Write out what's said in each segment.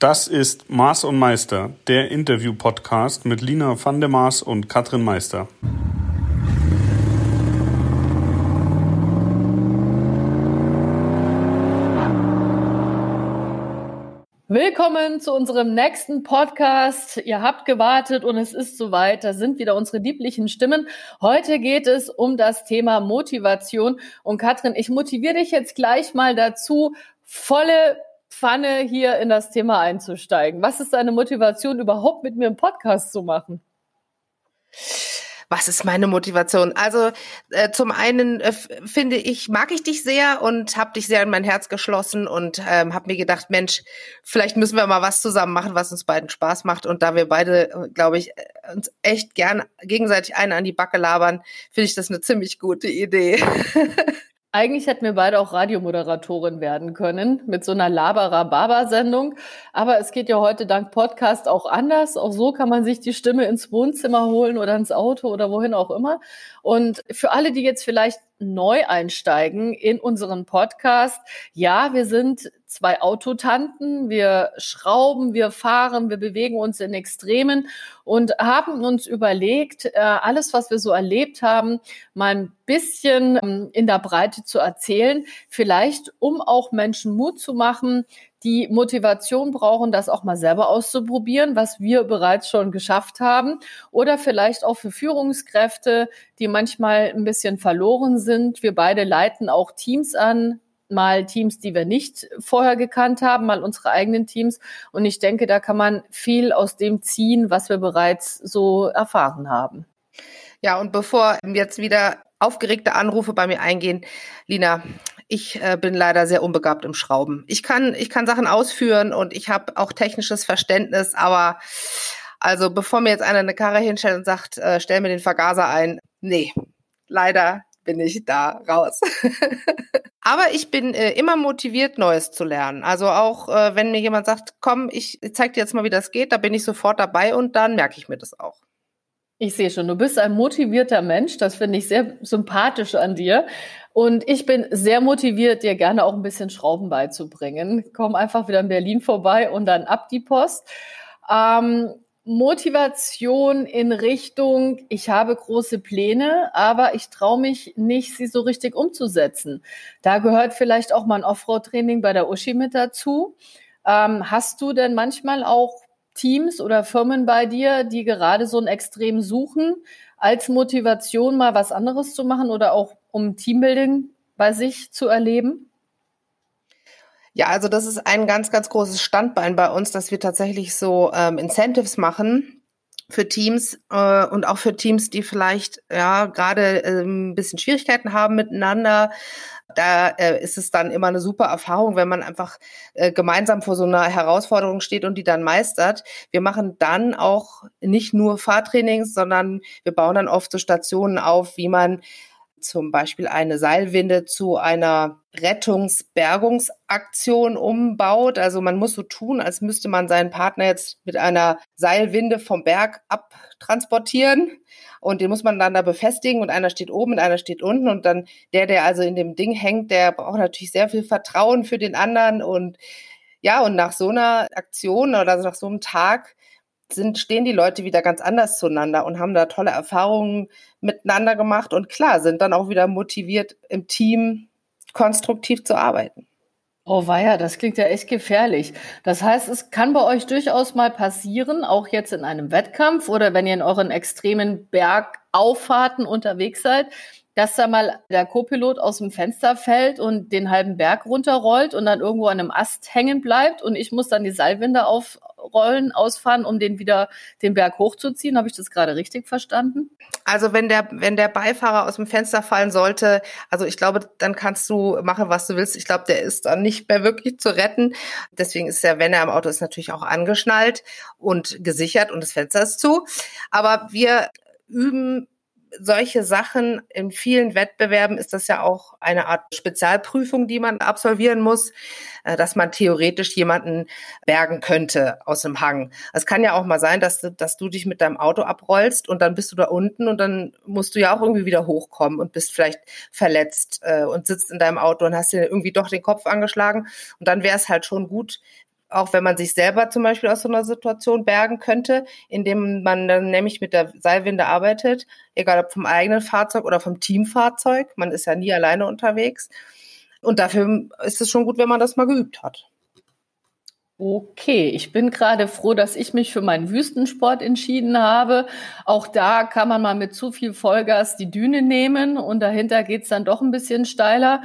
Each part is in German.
Das ist Maß und Meister, der Interview-Podcast mit Lina van der Maas und Katrin Meister. Willkommen zu unserem nächsten Podcast. Ihr habt gewartet und es ist soweit. Da sind wieder unsere lieblichen Stimmen. Heute geht es um das Thema Motivation. Und Katrin, ich motiviere dich jetzt gleich mal dazu, volle Pfanne hier in das Thema einzusteigen. Was ist deine Motivation, überhaupt mit mir einen Podcast zu machen? Was ist meine Motivation? Also äh, zum einen äh, finde ich, mag ich dich sehr und habe dich sehr in mein Herz geschlossen und ähm, habe mir gedacht, Mensch, vielleicht müssen wir mal was zusammen machen, was uns beiden Spaß macht. Und da wir beide, äh, glaube ich, äh, uns echt gern gegenseitig einen an die Backe labern, finde ich das eine ziemlich gute Idee. Eigentlich hätten wir beide auch Radiomoderatorin werden können mit so einer Labara-Baba-Sendung. Aber es geht ja heute dank Podcast auch anders. Auch so kann man sich die Stimme ins Wohnzimmer holen oder ins Auto oder wohin auch immer. Und für alle, die jetzt vielleicht neu einsteigen in unseren Podcast, ja, wir sind zwei Autotanten, wir schrauben, wir fahren, wir bewegen uns in Extremen und haben uns überlegt, äh, alles, was wir so erlebt haben, mal ein bisschen ähm, in der Breite zu erzählen, vielleicht um auch Menschen Mut zu machen, die Motivation brauchen, das auch mal selber auszuprobieren, was wir bereits schon geschafft haben. Oder vielleicht auch für Führungskräfte, die manchmal ein bisschen verloren sind. Wir beide leiten auch Teams an, mal Teams, die wir nicht vorher gekannt haben, mal unsere eigenen Teams. Und ich denke, da kann man viel aus dem ziehen, was wir bereits so erfahren haben. Ja, und bevor jetzt wieder aufgeregte Anrufe bei mir eingehen, Lina, ich äh, bin leider sehr unbegabt im Schrauben. Ich kann, ich kann Sachen ausführen und ich habe auch technisches Verständnis, aber also bevor mir jetzt einer eine Karre hinstellt und sagt, äh, stell mir den Vergaser ein, nee, leider bin ich da raus. Aber ich bin äh, immer motiviert, Neues zu lernen. Also auch äh, wenn mir jemand sagt, komm, ich zeig dir jetzt mal, wie das geht, da bin ich sofort dabei und dann merke ich mir das auch. Ich sehe schon, du bist ein motivierter Mensch. Das finde ich sehr sympathisch an dir. Und ich bin sehr motiviert, dir gerne auch ein bisschen Schrauben beizubringen. Komm einfach wieder in Berlin vorbei und dann ab die Post. Ähm, Motivation in Richtung, ich habe große Pläne, aber ich traue mich nicht, sie so richtig umzusetzen. Da gehört vielleicht auch mal ein Offroad-Training bei der Uschi mit dazu. Ähm, hast du denn manchmal auch Teams oder Firmen bei dir, die gerade so ein Extrem suchen, als Motivation mal was anderes zu machen oder auch um Teambuilding bei sich zu erleben? Ja, also das ist ein ganz, ganz großes Standbein bei uns, dass wir tatsächlich so ähm, Incentives machen für Teams äh, und auch für Teams, die vielleicht ja gerade äh, ein bisschen Schwierigkeiten haben miteinander. Da äh, ist es dann immer eine super Erfahrung, wenn man einfach äh, gemeinsam vor so einer Herausforderung steht und die dann meistert. Wir machen dann auch nicht nur Fahrtrainings, sondern wir bauen dann oft so Stationen auf, wie man zum Beispiel eine Seilwinde zu einer Rettungs-Bergungsaktion umbaut. Also man muss so tun, als müsste man seinen Partner jetzt mit einer Seilwinde vom Berg abtransportieren. Und den muss man dann da befestigen und einer steht oben und einer steht unten. Und dann der, der also in dem Ding hängt, der braucht natürlich sehr viel Vertrauen für den anderen. Und ja, und nach so einer Aktion oder nach so einem Tag sind, stehen die Leute wieder ganz anders zueinander und haben da tolle Erfahrungen miteinander gemacht und klar, sind dann auch wieder motiviert, im Team konstruktiv zu arbeiten. Oh weia, das klingt ja echt gefährlich. Das heißt, es kann bei euch durchaus mal passieren, auch jetzt in einem Wettkampf oder wenn ihr in euren extremen Bergauffahrten unterwegs seid, dass da mal der Co-Pilot aus dem Fenster fällt und den halben Berg runterrollt und dann irgendwo an einem Ast hängen bleibt und ich muss dann die Seilwinde aufrollen, ausfahren, um den wieder den Berg hochzuziehen. Habe ich das gerade richtig verstanden? Also wenn der, wenn der Beifahrer aus dem Fenster fallen sollte, also ich glaube, dann kannst du machen, was du willst. Ich glaube, der ist dann nicht mehr wirklich zu retten. Deswegen ist er, wenn er im Auto ist, natürlich auch angeschnallt und gesichert und das Fenster ist zu. Aber wir üben solche Sachen in vielen Wettbewerben ist das ja auch eine Art Spezialprüfung, die man absolvieren muss, äh, dass man theoretisch jemanden bergen könnte aus dem Hang. Es kann ja auch mal sein, dass du, dass du dich mit deinem Auto abrollst und dann bist du da unten und dann musst du ja auch irgendwie wieder hochkommen und bist vielleicht verletzt äh, und sitzt in deinem Auto und hast dir irgendwie doch den Kopf angeschlagen. Und dann wäre es halt schon gut, auch wenn man sich selber zum Beispiel aus so einer Situation bergen könnte, indem man dann nämlich mit der Seilwinde arbeitet, egal ob vom eigenen Fahrzeug oder vom Teamfahrzeug. Man ist ja nie alleine unterwegs. Und dafür ist es schon gut, wenn man das mal geübt hat. Okay, ich bin gerade froh, dass ich mich für meinen Wüstensport entschieden habe. Auch da kann man mal mit zu viel Vollgas die Düne nehmen und dahinter geht's dann doch ein bisschen steiler.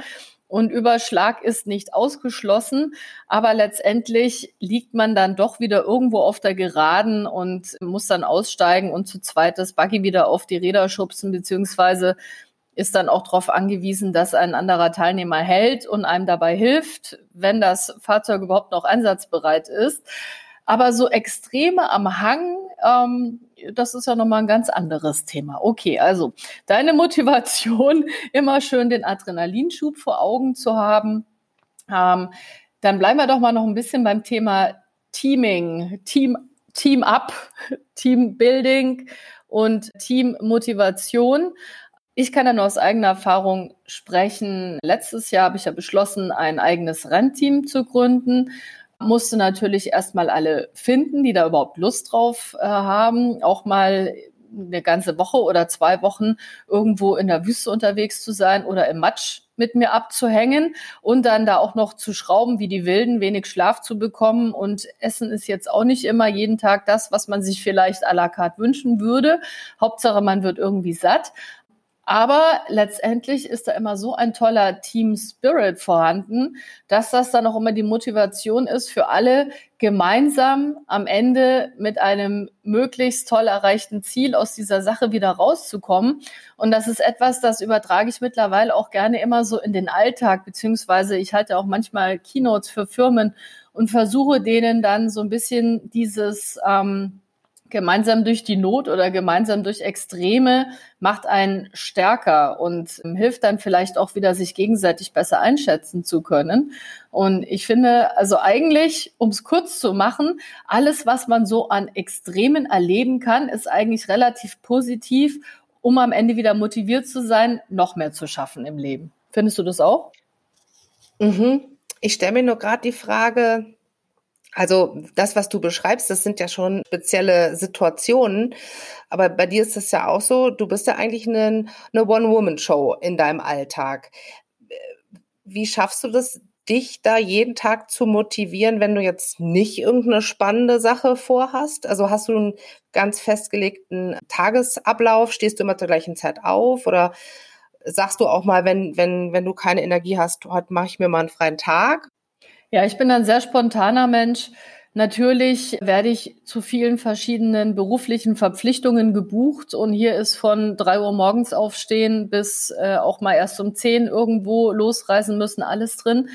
Und Überschlag ist nicht ausgeschlossen, aber letztendlich liegt man dann doch wieder irgendwo auf der Geraden und muss dann aussteigen und zu zweit das Buggy wieder auf die Räder schubsen, beziehungsweise ist dann auch darauf angewiesen, dass ein anderer Teilnehmer hält und einem dabei hilft, wenn das Fahrzeug überhaupt noch einsatzbereit ist. Aber so Extreme am Hang, ähm, das ist ja nochmal ein ganz anderes Thema. Okay, also deine Motivation, immer schön den Adrenalinschub vor Augen zu haben. Ähm, dann bleiben wir doch mal noch ein bisschen beim Thema Teaming, Team, Team Up, Team Building und Team Motivation. Ich kann ja nur aus eigener Erfahrung sprechen. Letztes Jahr habe ich ja beschlossen, ein eigenes Rennteam zu gründen. Musste natürlich erstmal alle finden, die da überhaupt Lust drauf äh, haben, auch mal eine ganze Woche oder zwei Wochen irgendwo in der Wüste unterwegs zu sein oder im Matsch mit mir abzuhängen und dann da auch noch zu schrauben wie die Wilden, wenig Schlaf zu bekommen. Und Essen ist jetzt auch nicht immer jeden Tag das, was man sich vielleicht à la carte wünschen würde. Hauptsache, man wird irgendwie satt. Aber letztendlich ist da immer so ein toller Team Spirit vorhanden, dass das dann auch immer die Motivation ist für alle, gemeinsam am Ende mit einem möglichst toll erreichten Ziel aus dieser Sache wieder rauszukommen. Und das ist etwas, das übertrage ich mittlerweile auch gerne immer so in den Alltag, beziehungsweise ich halte auch manchmal Keynotes für Firmen und versuche denen dann so ein bisschen dieses, ähm, gemeinsam durch die Not oder gemeinsam durch Extreme macht einen stärker und hilft dann vielleicht auch wieder, sich gegenseitig besser einschätzen zu können. Und ich finde, also eigentlich, um es kurz zu machen, alles, was man so an Extremen erleben kann, ist eigentlich relativ positiv, um am Ende wieder motiviert zu sein, noch mehr zu schaffen im Leben. Findest du das auch? Mhm. Ich stelle mir nur gerade die Frage, also das, was du beschreibst, das sind ja schon spezielle Situationen. Aber bei dir ist es ja auch so, du bist ja eigentlich eine, eine One-Woman-Show in deinem Alltag. Wie schaffst du das, dich da jeden Tag zu motivieren, wenn du jetzt nicht irgendeine spannende Sache vorhast? Also hast du einen ganz festgelegten Tagesablauf? Stehst du immer zur gleichen Zeit auf? Oder sagst du auch mal, wenn, wenn, wenn du keine Energie hast, heute mache ich mir mal einen freien Tag? Ja, ich bin ein sehr spontaner Mensch. Natürlich werde ich zu vielen verschiedenen beruflichen Verpflichtungen gebucht und hier ist von drei Uhr morgens aufstehen bis äh, auch mal erst um zehn irgendwo losreisen müssen, alles drin.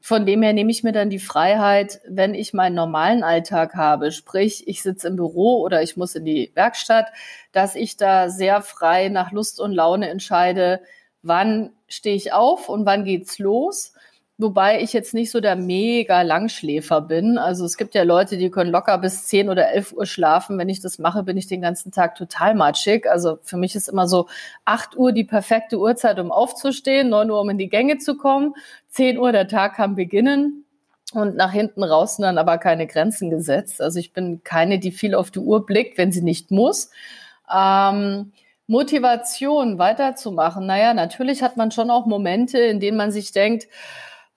Von dem her nehme ich mir dann die Freiheit, wenn ich meinen normalen Alltag habe, sprich ich sitze im Büro oder ich muss in die Werkstatt, dass ich da sehr frei nach Lust und Laune entscheide, wann stehe ich auf und wann geht's los Wobei ich jetzt nicht so der mega Langschläfer bin. Also es gibt ja Leute, die können locker bis 10 oder 11 Uhr schlafen. Wenn ich das mache, bin ich den ganzen Tag total matschig. Also für mich ist immer so 8 Uhr die perfekte Uhrzeit, um aufzustehen, 9 Uhr, um in die Gänge zu kommen, 10 Uhr der Tag kann beginnen und nach hinten raus dann aber keine Grenzen gesetzt. Also ich bin keine, die viel auf die Uhr blickt, wenn sie nicht muss. Ähm, Motivation weiterzumachen. Naja, natürlich hat man schon auch Momente, in denen man sich denkt,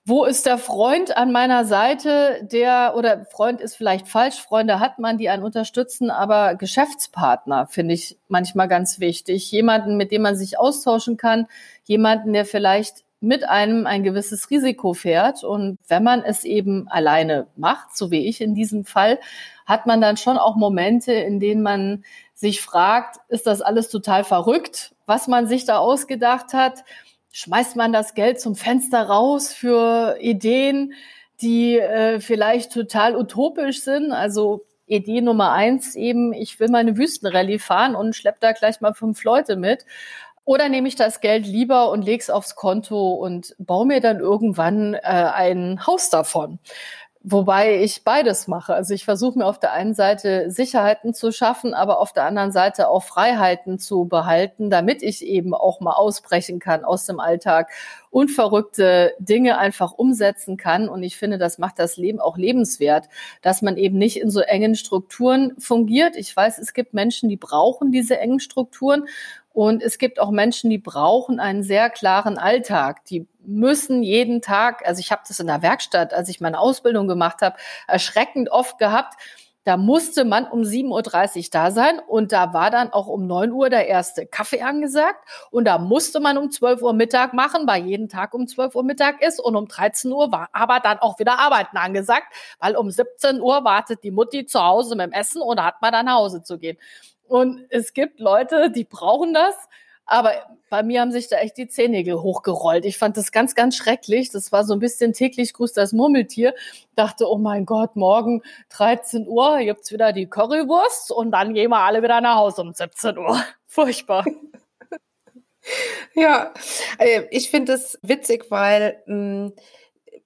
wo ist der Freund an meiner Seite, der, oder Freund ist vielleicht falsch, Freunde hat man, die einen unterstützen, aber Geschäftspartner finde ich manchmal ganz wichtig. Jemanden, mit dem man sich austauschen kann, jemanden, der vielleicht mit einem ein gewisses Risiko fährt. Und wenn man es eben alleine macht, so wie ich in diesem Fall, hat man dann schon auch Momente, in denen man sich fragt, ist das alles total verrückt, was man sich da ausgedacht hat? Schmeißt man das Geld zum Fenster raus für Ideen, die äh, vielleicht total utopisch sind. Also Idee Nummer eins eben, ich will meine Wüstenrallye fahren und schlepp da gleich mal fünf Leute mit. Oder nehme ich das Geld lieber und leg's aufs Konto und baue mir dann irgendwann äh, ein Haus davon. Wobei ich beides mache. Also ich versuche mir auf der einen Seite Sicherheiten zu schaffen, aber auf der anderen Seite auch Freiheiten zu behalten, damit ich eben auch mal ausbrechen kann aus dem Alltag und verrückte Dinge einfach umsetzen kann. Und ich finde, das macht das Leben auch lebenswert, dass man eben nicht in so engen Strukturen fungiert. Ich weiß, es gibt Menschen, die brauchen diese engen Strukturen. Und es gibt auch Menschen, die brauchen einen sehr klaren Alltag. Die müssen jeden Tag, also ich habe das in der Werkstatt, als ich meine Ausbildung gemacht habe, erschreckend oft gehabt. Da musste man um 7.30 Uhr da sein und da war dann auch um 9 Uhr der erste Kaffee angesagt und da musste man um 12 Uhr Mittag machen, weil jeden Tag um 12 Uhr Mittag ist und um 13 Uhr war aber dann auch wieder Arbeiten angesagt, weil um 17 Uhr wartet die Mutti zu Hause mit dem Essen da hat man dann nach Hause zu gehen. Und es gibt Leute, die brauchen das aber bei mir haben sich da echt die Zehennägel hochgerollt. Ich fand das ganz, ganz schrecklich. Das war so ein bisschen täglich grüßt das Murmeltier. Dachte, oh mein Gott, morgen 13 Uhr gibt's wieder die Currywurst und dann gehen wir alle wieder nach Hause um 17 Uhr. Furchtbar. Ja, äh, ich finde es witzig, weil hm,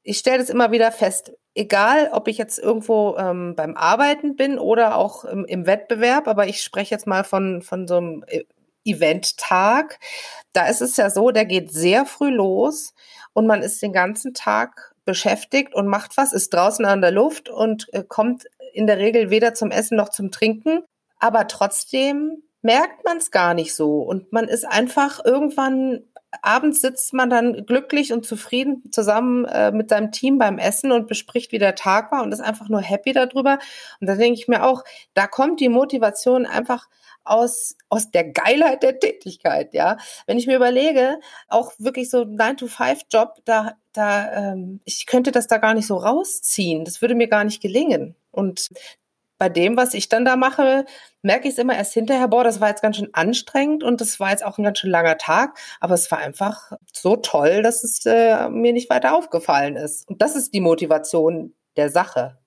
ich stelle das immer wieder fest. Egal, ob ich jetzt irgendwo ähm, beim Arbeiten bin oder auch im, im Wettbewerb, aber ich spreche jetzt mal von, von so einem äh, Eventtag. Da ist es ja so, der geht sehr früh los und man ist den ganzen Tag beschäftigt und macht was, ist draußen an der Luft und äh, kommt in der Regel weder zum Essen noch zum Trinken. Aber trotzdem merkt man es gar nicht so und man ist einfach irgendwann abends sitzt man dann glücklich und zufrieden zusammen äh, mit seinem Team beim Essen und bespricht, wie der Tag war und ist einfach nur happy darüber. Und da denke ich mir auch, da kommt die Motivation einfach aus, aus der Geilheit der Tätigkeit, ja. Wenn ich mir überlege, auch wirklich so 9-to-5-Job, da, da, ähm, ich könnte das da gar nicht so rausziehen. Das würde mir gar nicht gelingen. Und bei dem, was ich dann da mache, merke ich es immer erst hinterher, boah, das war jetzt ganz schön anstrengend und das war jetzt auch ein ganz schön langer Tag, aber es war einfach so toll, dass es äh, mir nicht weiter aufgefallen ist. Und das ist die Motivation der Sache.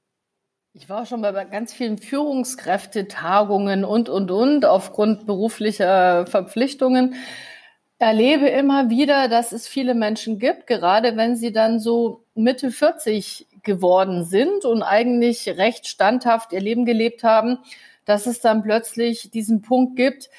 Ich war schon bei ganz vielen Führungskräftetagungen und, und, und aufgrund beruflicher Verpflichtungen. Erlebe immer wieder, dass es viele Menschen gibt, gerade wenn sie dann so Mitte 40 geworden sind und eigentlich recht standhaft ihr Leben gelebt haben, dass es dann plötzlich diesen Punkt gibt,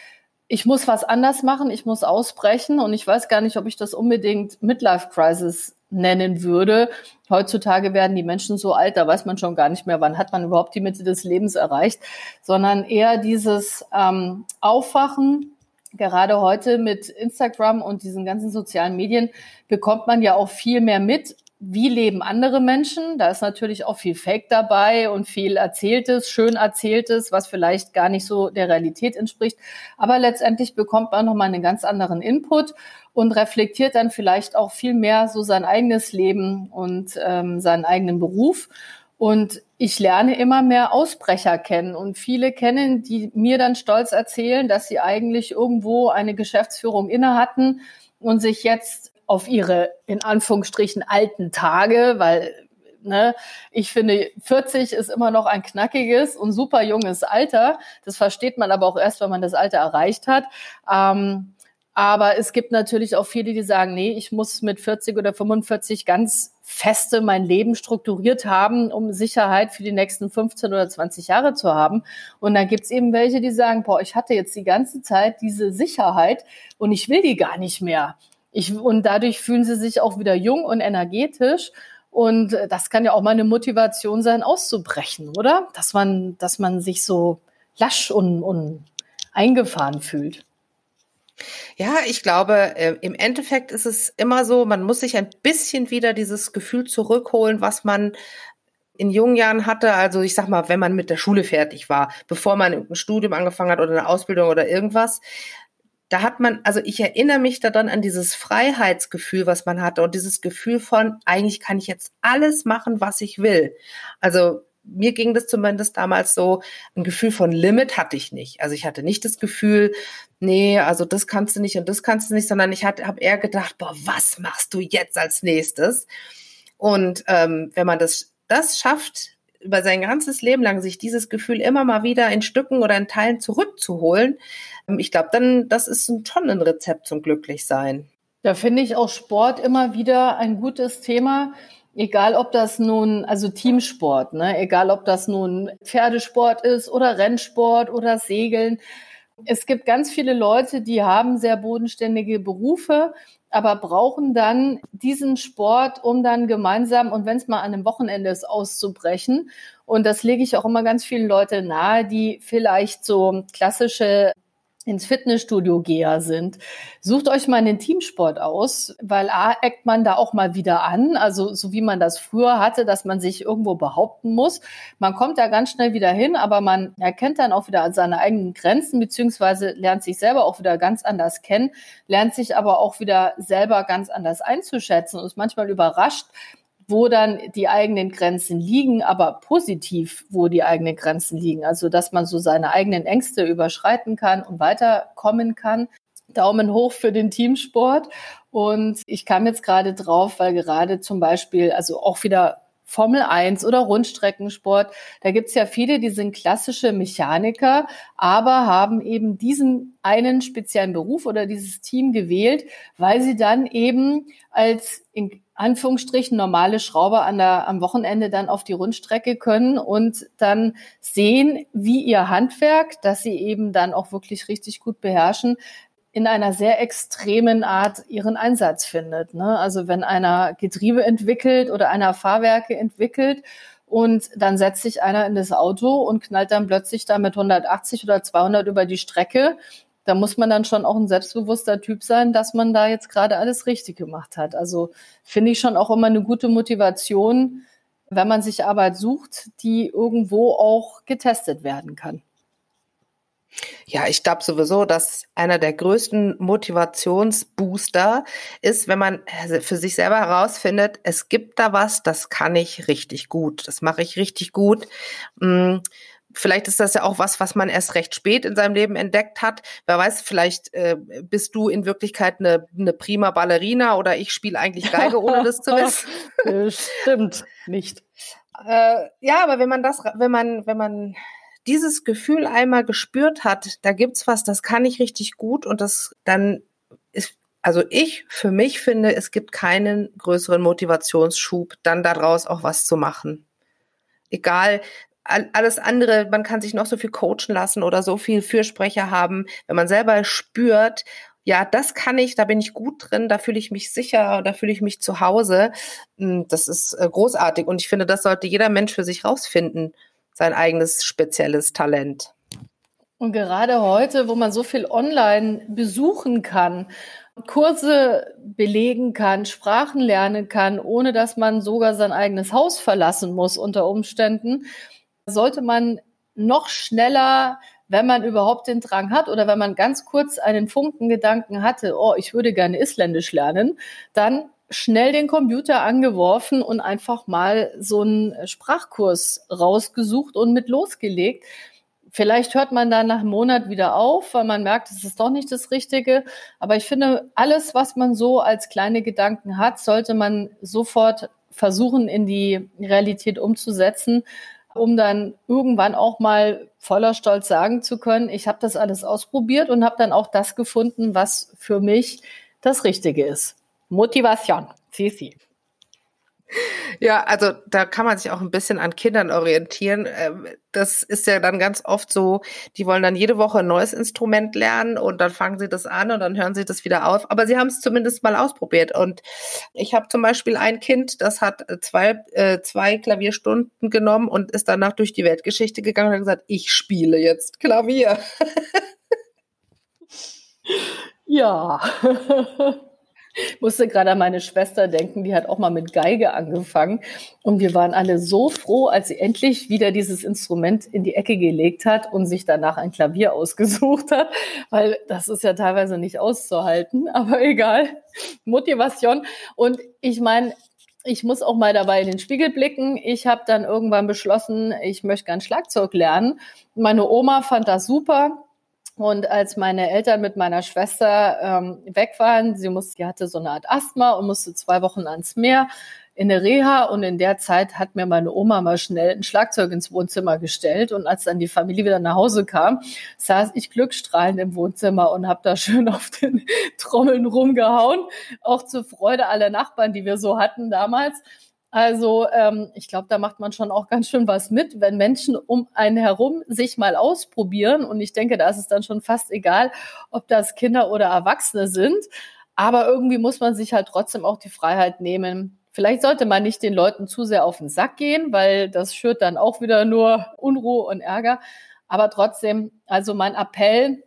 ich muss was anders machen, ich muss ausbrechen und ich weiß gar nicht, ob ich das unbedingt Midlife Crisis nennen würde. Heutzutage werden die Menschen so alt, da weiß man schon gar nicht mehr, wann hat man überhaupt die Mitte des Lebens erreicht, sondern eher dieses ähm, Aufwachen. Gerade heute mit Instagram und diesen ganzen sozialen Medien bekommt man ja auch viel mehr mit, wie leben andere Menschen? Da ist natürlich auch viel Fake dabei und viel Erzähltes, schön Erzähltes, was vielleicht gar nicht so der Realität entspricht. Aber letztendlich bekommt man nochmal einen ganz anderen Input und reflektiert dann vielleicht auch viel mehr so sein eigenes Leben und ähm, seinen eigenen Beruf. Und ich lerne immer mehr Ausbrecher kennen und viele kennen, die mir dann stolz erzählen, dass sie eigentlich irgendwo eine Geschäftsführung inne hatten und sich jetzt auf ihre in Anführungsstrichen alten Tage, weil ne, ich finde 40 ist immer noch ein knackiges und super junges Alter. Das versteht man aber auch erst, wenn man das Alter erreicht hat. Ähm, aber es gibt natürlich auch viele, die sagen, nee, ich muss mit 40 oder 45 ganz feste mein Leben strukturiert haben, um Sicherheit für die nächsten 15 oder 20 Jahre zu haben. Und dann gibt's eben welche, die sagen, boah, ich hatte jetzt die ganze Zeit diese Sicherheit und ich will die gar nicht mehr. Ich, und dadurch fühlen sie sich auch wieder jung und energetisch. Und äh, das kann ja auch mal eine Motivation sein, auszubrechen, oder? Dass man, dass man sich so lasch und, und eingefahren fühlt. Ja, ich glaube, äh, im Endeffekt ist es immer so, man muss sich ein bisschen wieder dieses Gefühl zurückholen, was man in jungen Jahren hatte. Also ich sag mal, wenn man mit der Schule fertig war, bevor man ein Studium angefangen hat oder eine Ausbildung oder irgendwas, da hat man, also ich erinnere mich daran an dieses Freiheitsgefühl, was man hatte und dieses Gefühl von, eigentlich kann ich jetzt alles machen, was ich will. Also mir ging das zumindest damals so, ein Gefühl von Limit hatte ich nicht. Also ich hatte nicht das Gefühl, nee, also das kannst du nicht und das kannst du nicht, sondern ich habe eher gedacht, boah, was machst du jetzt als nächstes? Und ähm, wenn man das, das schafft, über sein ganzes Leben lang sich dieses Gefühl immer mal wieder in Stücken oder in Teilen zurückzuholen, ähm, ich glaube, dann, das ist ein Tonnenrezept zum Glücklichsein. Da finde ich auch Sport immer wieder ein gutes Thema. Egal, ob das nun, also Teamsport, ne? egal, ob das nun Pferdesport ist oder Rennsport oder Segeln. Es gibt ganz viele Leute, die haben sehr bodenständige Berufe, aber brauchen dann diesen Sport, um dann gemeinsam und wenn es mal an einem Wochenende ist, auszubrechen. Und das lege ich auch immer ganz vielen Leuten nahe, die vielleicht so klassische ins Fitnessstudio Geher sind. Sucht euch mal einen Teamsport aus, weil A, eckt man da auch mal wieder an, also so wie man das früher hatte, dass man sich irgendwo behaupten muss. Man kommt da ganz schnell wieder hin, aber man erkennt dann auch wieder seine eigenen Grenzen, beziehungsweise lernt sich selber auch wieder ganz anders kennen, lernt sich aber auch wieder selber ganz anders einzuschätzen und ist manchmal überrascht, wo dann die eigenen Grenzen liegen, aber positiv, wo die eigenen Grenzen liegen. Also, dass man so seine eigenen Ängste überschreiten kann und weiterkommen kann. Daumen hoch für den Teamsport. Und ich kam jetzt gerade drauf, weil gerade zum Beispiel, also auch wieder Formel 1 oder Rundstreckensport. Da gibt's ja viele, die sind klassische Mechaniker, aber haben eben diesen einen speziellen Beruf oder dieses Team gewählt, weil sie dann eben als in Anführungsstrichen normale Schrauber an der, am Wochenende dann auf die Rundstrecke können und dann sehen, wie ihr Handwerk, das sie eben dann auch wirklich richtig gut beherrschen, in einer sehr extremen Art ihren Einsatz findet. Ne? Also wenn einer Getriebe entwickelt oder einer Fahrwerke entwickelt und dann setzt sich einer in das Auto und knallt dann plötzlich da mit 180 oder 200 über die Strecke, da muss man dann schon auch ein selbstbewusster Typ sein, dass man da jetzt gerade alles richtig gemacht hat. Also finde ich schon auch immer eine gute Motivation, wenn man sich Arbeit sucht, die irgendwo auch getestet werden kann. Ja, ich glaube sowieso, dass einer der größten Motivationsbooster ist, wenn man für sich selber herausfindet, es gibt da was, das kann ich richtig gut, das mache ich richtig gut. Mm, vielleicht ist das ja auch was, was man erst recht spät in seinem Leben entdeckt hat. Wer weiß, vielleicht äh, bist du in Wirklichkeit eine, eine prima Ballerina oder ich spiele eigentlich Geige, ohne das zu wissen. Stimmt nicht. Äh, ja, aber wenn man das, wenn man, wenn man dieses Gefühl einmal gespürt hat, da gibt's was, das kann ich richtig gut und das dann ist, also ich für mich finde, es gibt keinen größeren Motivationsschub, dann daraus auch was zu machen. Egal, alles andere, man kann sich noch so viel coachen lassen oder so viel Fürsprecher haben, wenn man selber spürt, ja, das kann ich, da bin ich gut drin, da fühle ich mich sicher, da fühle ich mich zu Hause. Hm, das ist äh, großartig und ich finde, das sollte jeder Mensch für sich rausfinden sein eigenes spezielles Talent. Und gerade heute, wo man so viel online besuchen kann, Kurse belegen kann, Sprachen lernen kann, ohne dass man sogar sein eigenes Haus verlassen muss unter Umständen, sollte man noch schneller, wenn man überhaupt den Drang hat oder wenn man ganz kurz einen Funkengedanken hatte, oh, ich würde gerne Isländisch lernen, dann schnell den Computer angeworfen und einfach mal so einen Sprachkurs rausgesucht und mit losgelegt. Vielleicht hört man dann nach einem Monat wieder auf, weil man merkt, es ist doch nicht das Richtige. Aber ich finde, alles, was man so als kleine Gedanken hat, sollte man sofort versuchen, in die Realität umzusetzen, um dann irgendwann auch mal voller Stolz sagen zu können, ich habe das alles ausprobiert und habe dann auch das gefunden, was für mich das Richtige ist. Motivation. Sisi. Ja, also da kann man sich auch ein bisschen an Kindern orientieren. Ähm, das ist ja dann ganz oft so, die wollen dann jede Woche ein neues Instrument lernen und dann fangen sie das an und dann hören sie das wieder auf. Aber sie haben es zumindest mal ausprobiert. Und ich habe zum Beispiel ein Kind, das hat zwei, äh, zwei Klavierstunden genommen und ist danach durch die Weltgeschichte gegangen und hat gesagt, ich spiele jetzt Klavier. ja. Ich musste gerade an meine Schwester denken, die hat auch mal mit Geige angefangen. Und wir waren alle so froh, als sie endlich wieder dieses Instrument in die Ecke gelegt hat und sich danach ein Klavier ausgesucht hat, weil das ist ja teilweise nicht auszuhalten, aber egal. Motivation. Und ich meine, ich muss auch mal dabei in den Spiegel blicken. Ich habe dann irgendwann beschlossen, ich möchte gern Schlagzeug lernen. Meine Oma fand das super und als meine Eltern mit meiner Schwester ähm, weg waren, sie musste, sie hatte so eine Art Asthma und musste zwei Wochen ans Meer in der Reha. Und in der Zeit hat mir meine Oma mal schnell ein Schlagzeug ins Wohnzimmer gestellt. Und als dann die Familie wieder nach Hause kam, saß ich glückstrahlend im Wohnzimmer und habe da schön auf den Trommeln rumgehauen, auch zur Freude aller Nachbarn, die wir so hatten damals. Also ähm, ich glaube, da macht man schon auch ganz schön was mit, wenn Menschen um einen herum sich mal ausprobieren. Und ich denke, da ist es dann schon fast egal, ob das Kinder oder Erwachsene sind. Aber irgendwie muss man sich halt trotzdem auch die Freiheit nehmen. Vielleicht sollte man nicht den Leuten zu sehr auf den Sack gehen, weil das schürt dann auch wieder nur Unruhe und Ärger. Aber trotzdem, also mein Appell,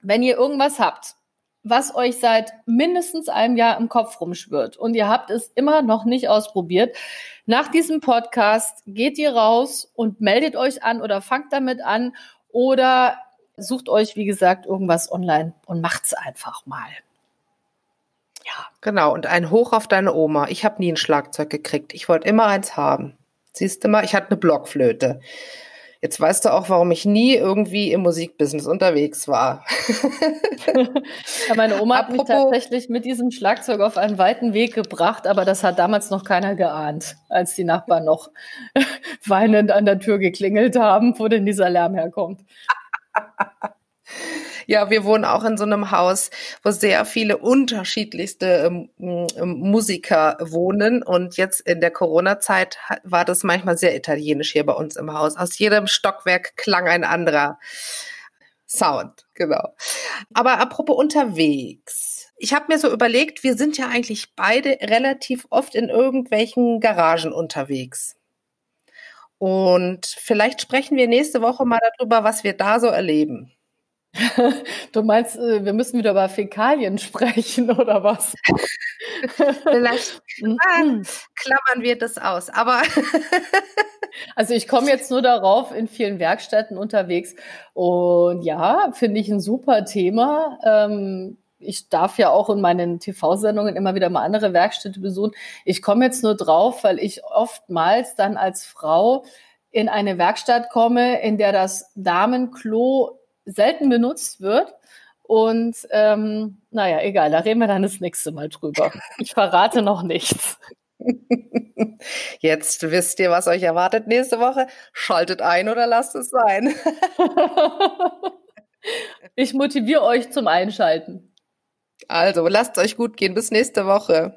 wenn ihr irgendwas habt, was euch seit mindestens einem Jahr im Kopf rumschwirrt und ihr habt es immer noch nicht ausprobiert, nach diesem Podcast geht ihr raus und meldet euch an oder fangt damit an oder sucht euch, wie gesagt, irgendwas online und macht's einfach mal. Ja. Genau, und ein Hoch auf deine Oma. Ich habe nie ein Schlagzeug gekriegt. Ich wollte immer eins haben. Siehst du mal, ich hatte eine Blockflöte. Jetzt weißt du auch, warum ich nie irgendwie im Musikbusiness unterwegs war. ja, meine Oma hat mich tatsächlich mit diesem Schlagzeug auf einen weiten Weg gebracht, aber das hat damals noch keiner geahnt, als die Nachbarn noch weinend an der Tür geklingelt haben, wo denn dieser Lärm herkommt. Ja, wir wohnen auch in so einem Haus, wo sehr viele unterschiedlichste ähm, ähm, Musiker wohnen. Und jetzt in der Corona-Zeit war das manchmal sehr italienisch hier bei uns im Haus. Aus jedem Stockwerk klang ein anderer Sound, genau. Aber apropos unterwegs. Ich habe mir so überlegt, wir sind ja eigentlich beide relativ oft in irgendwelchen Garagen unterwegs. Und vielleicht sprechen wir nächste Woche mal darüber, was wir da so erleben. Du meinst, äh, wir müssen wieder über Fäkalien sprechen oder was? Vielleicht ah, klammern wir das aus, aber also ich komme jetzt nur darauf in vielen Werkstätten unterwegs und ja, finde ich ein super Thema. Ähm, ich darf ja auch in meinen TV-Sendungen immer wieder mal andere Werkstätte besuchen. Ich komme jetzt nur drauf, weil ich oftmals dann als Frau in eine Werkstatt komme, in der das Damenklo selten benutzt wird. Und ähm, naja, egal, da reden wir dann das nächste Mal drüber. Ich verrate noch nichts. Jetzt wisst ihr, was euch erwartet nächste Woche. Schaltet ein oder lasst es sein. ich motiviere euch zum Einschalten. Also, lasst es euch gut gehen. Bis nächste Woche.